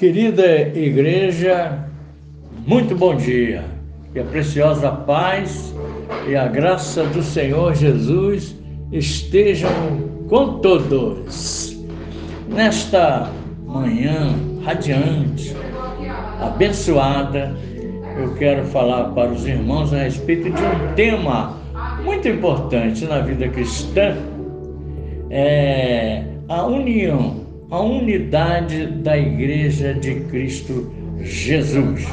Querida igreja, muito bom dia. Que a preciosa paz e a graça do Senhor Jesus estejam com todos. Nesta manhã radiante, abençoada, eu quero falar para os irmãos a respeito de um tema muito importante na vida cristã, é a união a unidade da Igreja de Cristo Jesus.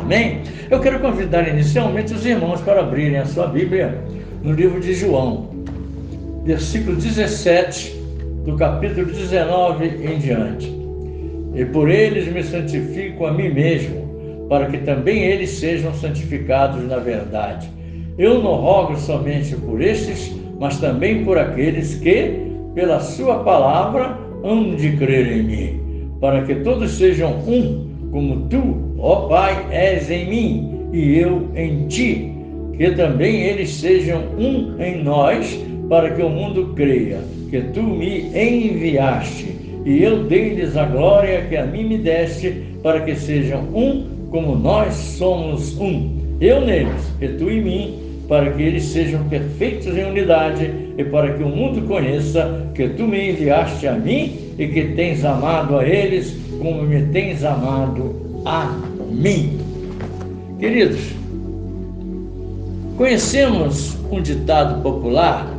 Amém? Eu quero convidar inicialmente os irmãos para abrirem a sua Bíblia no livro de João, versículo 17, do capítulo 19 em diante. E por eles me santifico a mim mesmo, para que também eles sejam santificados na verdade. Eu não rogo somente por estes, mas também por aqueles que, pela sua palavra, hão de crer em mim, para que todos sejam um, como tu, ó Pai, és em mim e eu em ti, que também eles sejam um em nós, para que o mundo creia que tu me enviaste, e eu dei-lhes a glória que a mim me deste, para que sejam um como nós somos um. Eu neles, e tu em mim, para que eles sejam perfeitos em unidade e para que o mundo conheça que tu me enviaste a mim e que tens amado a eles como me tens amado a mim. Queridos, conhecemos um ditado popular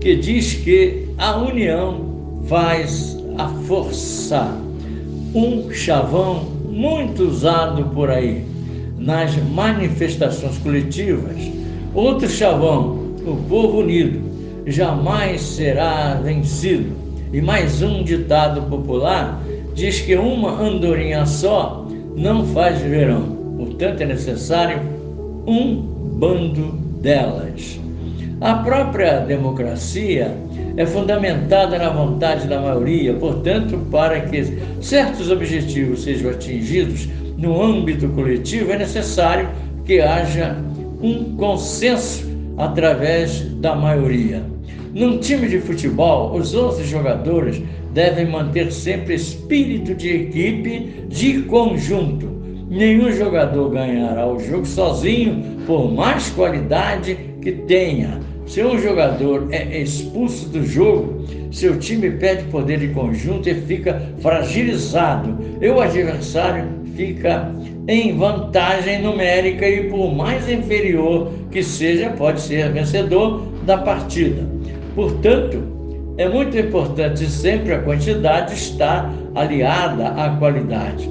que diz que a união faz a força. Um chavão muito usado por aí nas manifestações coletivas Outro chavão, o povo unido, jamais será vencido. E mais um ditado popular diz que uma andorinha só não faz verão, portanto é necessário um bando delas. A própria democracia é fundamentada na vontade da maioria, portanto, para que certos objetivos sejam atingidos no âmbito coletivo, é necessário que haja um consenso através da maioria. Num time de futebol, os 11 jogadores devem manter sempre espírito de equipe, de conjunto. Nenhum jogador ganhará o jogo sozinho, por mais qualidade que tenha. Se um jogador é expulso do jogo, seu time perde poder de conjunto e fica fragilizado. E o adversário fica em vantagem numérica e, por mais inferior que seja, pode ser vencedor da partida. Portanto, é muito importante sempre a quantidade estar aliada à qualidade.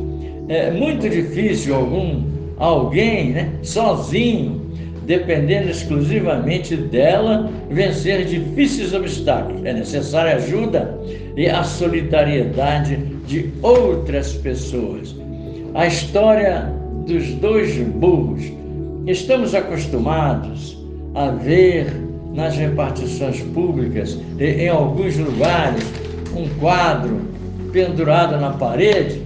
É muito difícil algum alguém, né, sozinho, dependendo exclusivamente dela, vencer difíceis obstáculos. É necessária ajuda e a solidariedade de outras pessoas a história dos dois burros. Estamos acostumados a ver nas repartições públicas, em alguns lugares, um quadro pendurado na parede,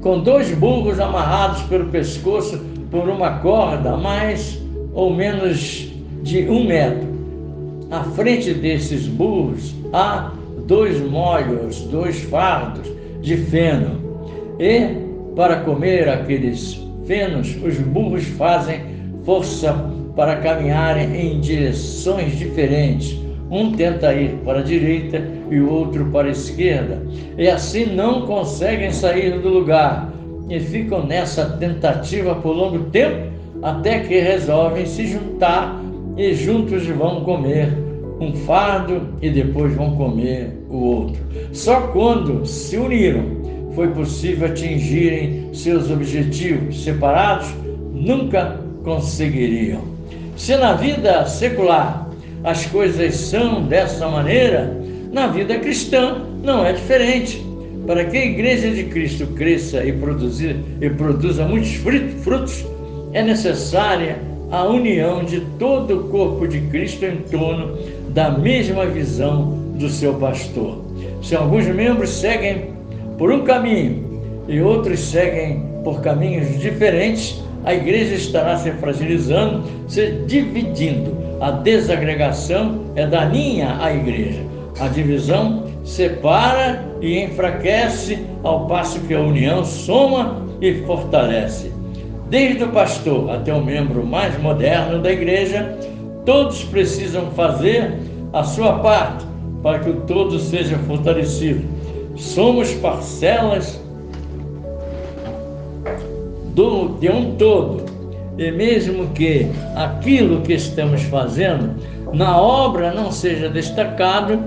com dois burros amarrados pelo pescoço por uma corda mais ou menos de um metro. À frente desses burros há dois molhos, dois fardos de feno. E, para comer aqueles fenos, os burros fazem força para caminharem em direções diferentes. Um tenta ir para a direita e o outro para a esquerda, e assim não conseguem sair do lugar e ficam nessa tentativa por longo tempo até que resolvem se juntar e juntos vão comer um fardo e depois vão comer o outro. Só quando se uniram foi possível atingirem seus objetivos. Separados, nunca conseguiriam. Se na vida secular as coisas são dessa maneira, na vida cristã não é diferente. Para que a Igreja de Cristo cresça e, produzir, e produza muitos frutos, é necessária a união de todo o corpo de Cristo em torno da mesma visão do seu pastor. Se alguns membros seguem por um caminho e outros seguem por caminhos diferentes, a igreja estará se fragilizando, se dividindo. A desagregação é daninha à igreja. A divisão separa e enfraquece, ao passo que a união soma e fortalece. Desde o pastor até o membro mais moderno da igreja, todos precisam fazer a sua parte para que o todo seja fortalecido. Somos parcelas do, de um todo. E mesmo que aquilo que estamos fazendo na obra não seja destacado,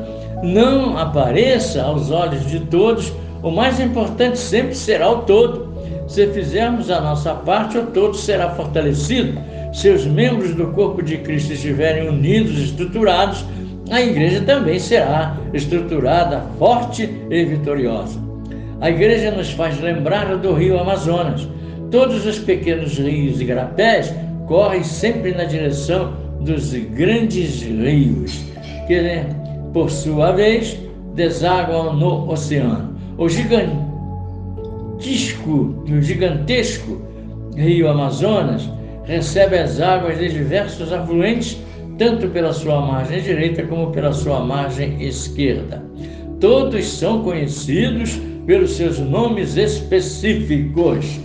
não apareça aos olhos de todos, o mais importante sempre será o todo. Se fizermos a nossa parte, o todo será fortalecido. Se os membros do corpo de Cristo estiverem unidos, estruturados, a igreja também será estruturada, forte e vitoriosa. A igreja nos faz lembrar do rio Amazonas. Todos os pequenos rios e garapés correm sempre na direção dos grandes rios, que, por sua vez, desaguam no oceano. O gigantesco, o gigantesco rio Amazonas recebe as águas de diversos afluentes, tanto pela sua margem direita como pela sua margem esquerda. Todos são conhecidos pelos seus nomes específicos.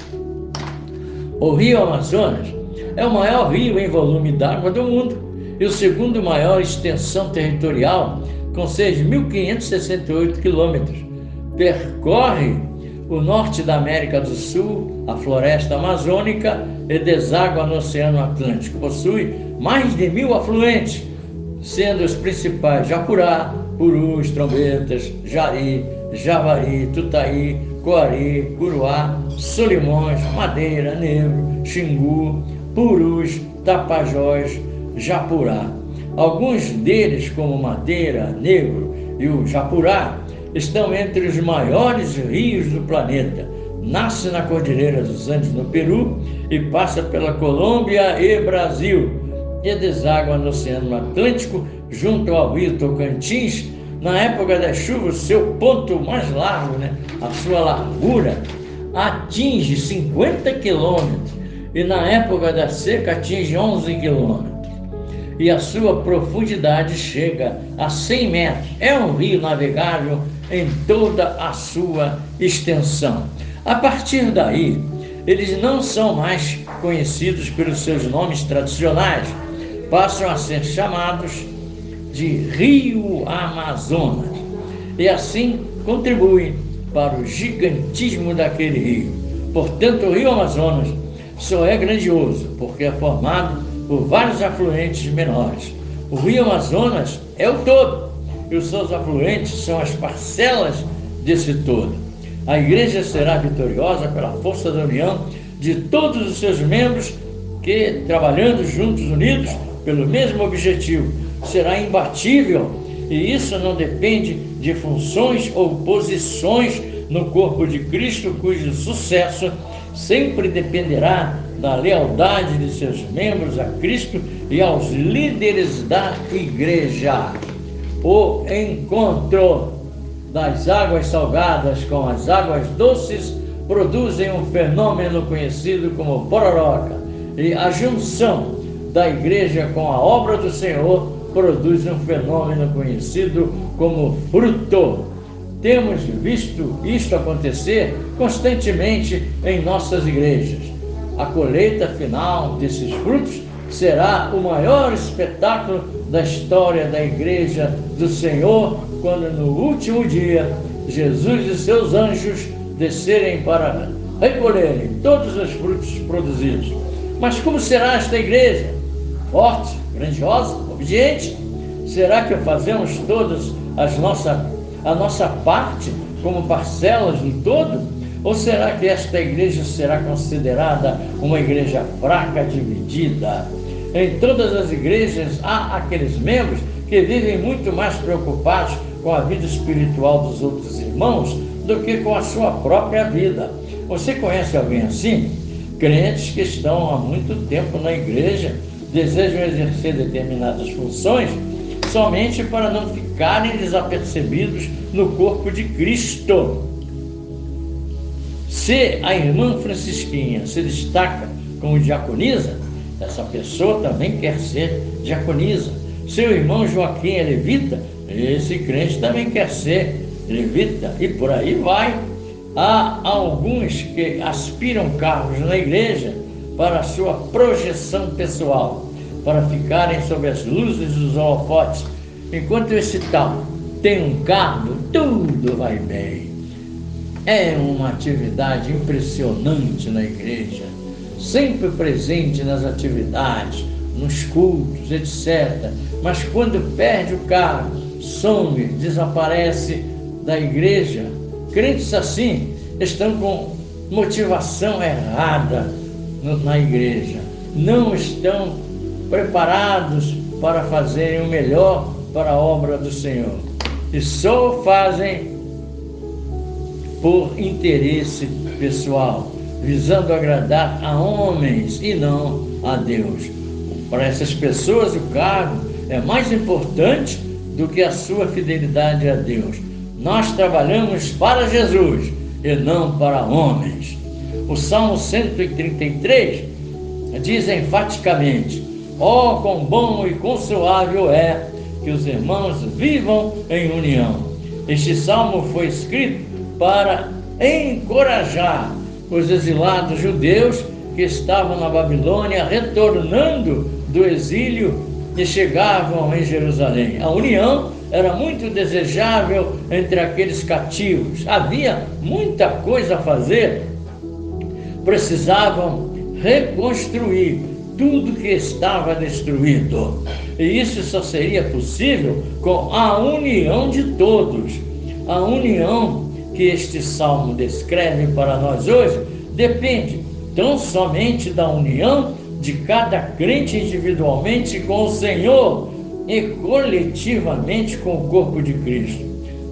O rio Amazonas é o maior rio em volume d'água do mundo e o segundo maior extensão territorial, com 6.568 quilômetros. Percorre o norte da América do Sul, a floresta amazônica e deságua no Oceano Atlântico. Possui mais de mil afluentes, sendo os principais Japurá, Purus, Trombetas, Jari, Javari, Tutaí, Coari, Curuá, Solimões, Madeira, Negro, Xingu, Purus, Tapajós, Japurá. Alguns deles, como Madeira, Negro e o Japurá, estão entre os maiores rios do planeta. Nasce na Cordilheira dos Andes, no Peru, e passa pela Colômbia e Brasil, e deságua no Oceano Atlântico, junto ao rio Tocantins, na época das chuvas, seu ponto mais largo, né, a sua largura, atinge 50 quilômetros e na época da seca atinge 11 quilômetros. E a sua profundidade chega a 100 metros. É um rio navegável em toda a sua extensão. A partir daí, eles não são mais conhecidos pelos seus nomes tradicionais, passam a ser chamados de Rio Amazonas e assim contribuem para o gigantismo daquele rio. Portanto, o Rio Amazonas só é grandioso porque é formado por vários afluentes menores. O Rio Amazonas é o todo e os seus afluentes são as parcelas desse todo. A igreja será vitoriosa pela força da união de todos os seus membros que, trabalhando juntos, unidos pelo mesmo objetivo, será imbatível. E isso não depende de funções ou posições no corpo de Cristo, cujo sucesso sempre dependerá da lealdade de seus membros a Cristo e aos líderes da igreja. O encontro das águas salgadas com as águas doces produzem um fenômeno conhecido como pororoca, e a junção da igreja com a obra do Senhor produz um fenômeno conhecido como fruto. Temos visto isto acontecer constantemente em nossas igrejas. A colheita final desses frutos será o maior espetáculo da história da igreja do Senhor, quando no último dia Jesus e seus anjos descerem para recolherem todos os frutos produzidos. Mas como será esta igreja? Forte, grandiosa, obediente? Será que fazemos todas as nossa, a nossa parte como parcelas do todo? Ou será que esta igreja será considerada uma igreja fraca, dividida? Em todas as igrejas há aqueles membros que vivem muito mais preocupados com a vida espiritual dos outros irmãos do que com a sua própria vida. Você conhece alguém assim? Crentes que estão há muito tempo na igreja, desejam exercer determinadas funções somente para não ficarem desapercebidos no corpo de Cristo. Se a irmã Francisquinha se destaca como diaconisa, essa pessoa também quer ser diaconisa. Seu irmão Joaquim é levita, esse crente também quer ser levita e por aí vai. Há alguns que aspiram cargos na igreja para sua projeção pessoal, para ficarem sob as luzes dos holofotes, enquanto esse tal tem um cargo, tudo vai bem. É uma atividade impressionante na igreja, sempre presente nas atividades, nos cultos, etc. Mas quando perde o cargo, some, desaparece da igreja. Crentes assim estão com motivação errada na igreja, não estão preparados para fazerem o melhor para a obra do Senhor e só fazem por interesse pessoal, visando agradar a homens e não a Deus. Para essas pessoas, o cargo é mais importante do que a sua fidelidade a Deus. Nós trabalhamos para Jesus e não para homens. O Salmo 133 diz enfaticamente: Ó, oh, quão bom e consolável é que os irmãos vivam em união. Este salmo foi escrito para encorajar os exilados judeus que estavam na Babilônia, retornando do exílio e chegavam em Jerusalém. A união era muito desejável entre aqueles cativos. Havia muita coisa a fazer. Precisavam reconstruir tudo que estava destruído. E isso só seria possível com a união de todos. A união que este salmo descreve para nós hoje depende tão somente da união de cada crente individualmente com o Senhor e coletivamente com o corpo de Cristo.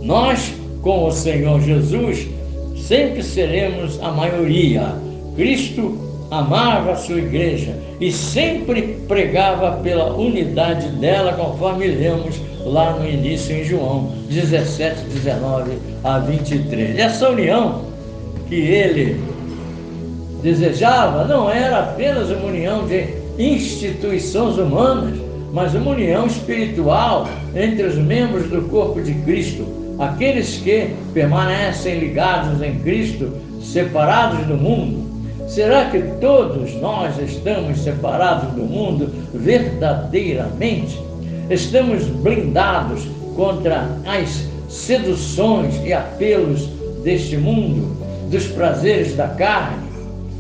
Nós, com o Senhor Jesus, sempre seremos a maioria. Cristo amava a sua igreja e sempre pregava pela unidade dela, conforme lemos lá no início em João 17, 19 a 23. Essa união que ele desejava não era apenas uma união de instituições humanas, mas uma união espiritual entre os membros do corpo de Cristo, aqueles que permanecem ligados em Cristo, separados do mundo. Será que todos nós estamos separados do mundo verdadeiramente? Estamos blindados contra as seduções e apelos deste mundo, dos prazeres da carne?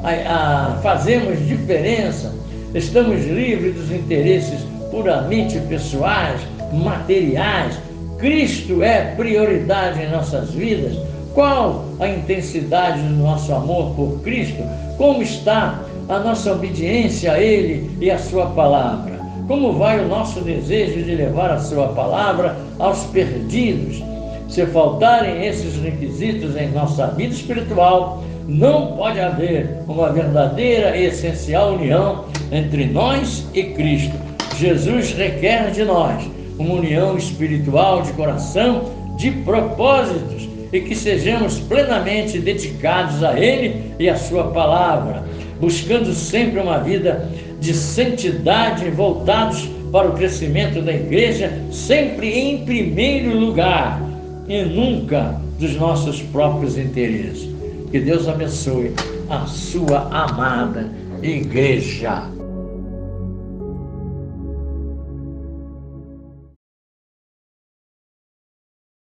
A, a, fazemos diferença? Estamos livres dos interesses puramente pessoais, materiais? Cristo é prioridade em nossas vidas? Qual a intensidade do nosso amor por Cristo? Como está a nossa obediência a Ele e a Sua palavra? Como vai o nosso desejo de levar a Sua palavra aos perdidos? Se faltarem esses requisitos em nossa vida espiritual, não pode haver uma verdadeira e essencial união entre nós e Cristo. Jesus requer de nós uma união espiritual de coração, de propósitos e que sejamos plenamente dedicados a Ele e a Sua palavra, buscando sempre uma vida de santidade, voltados para o crescimento da igreja, sempre em primeiro lugar e nunca dos nossos próprios interesses. Que Deus abençoe a sua amada igreja.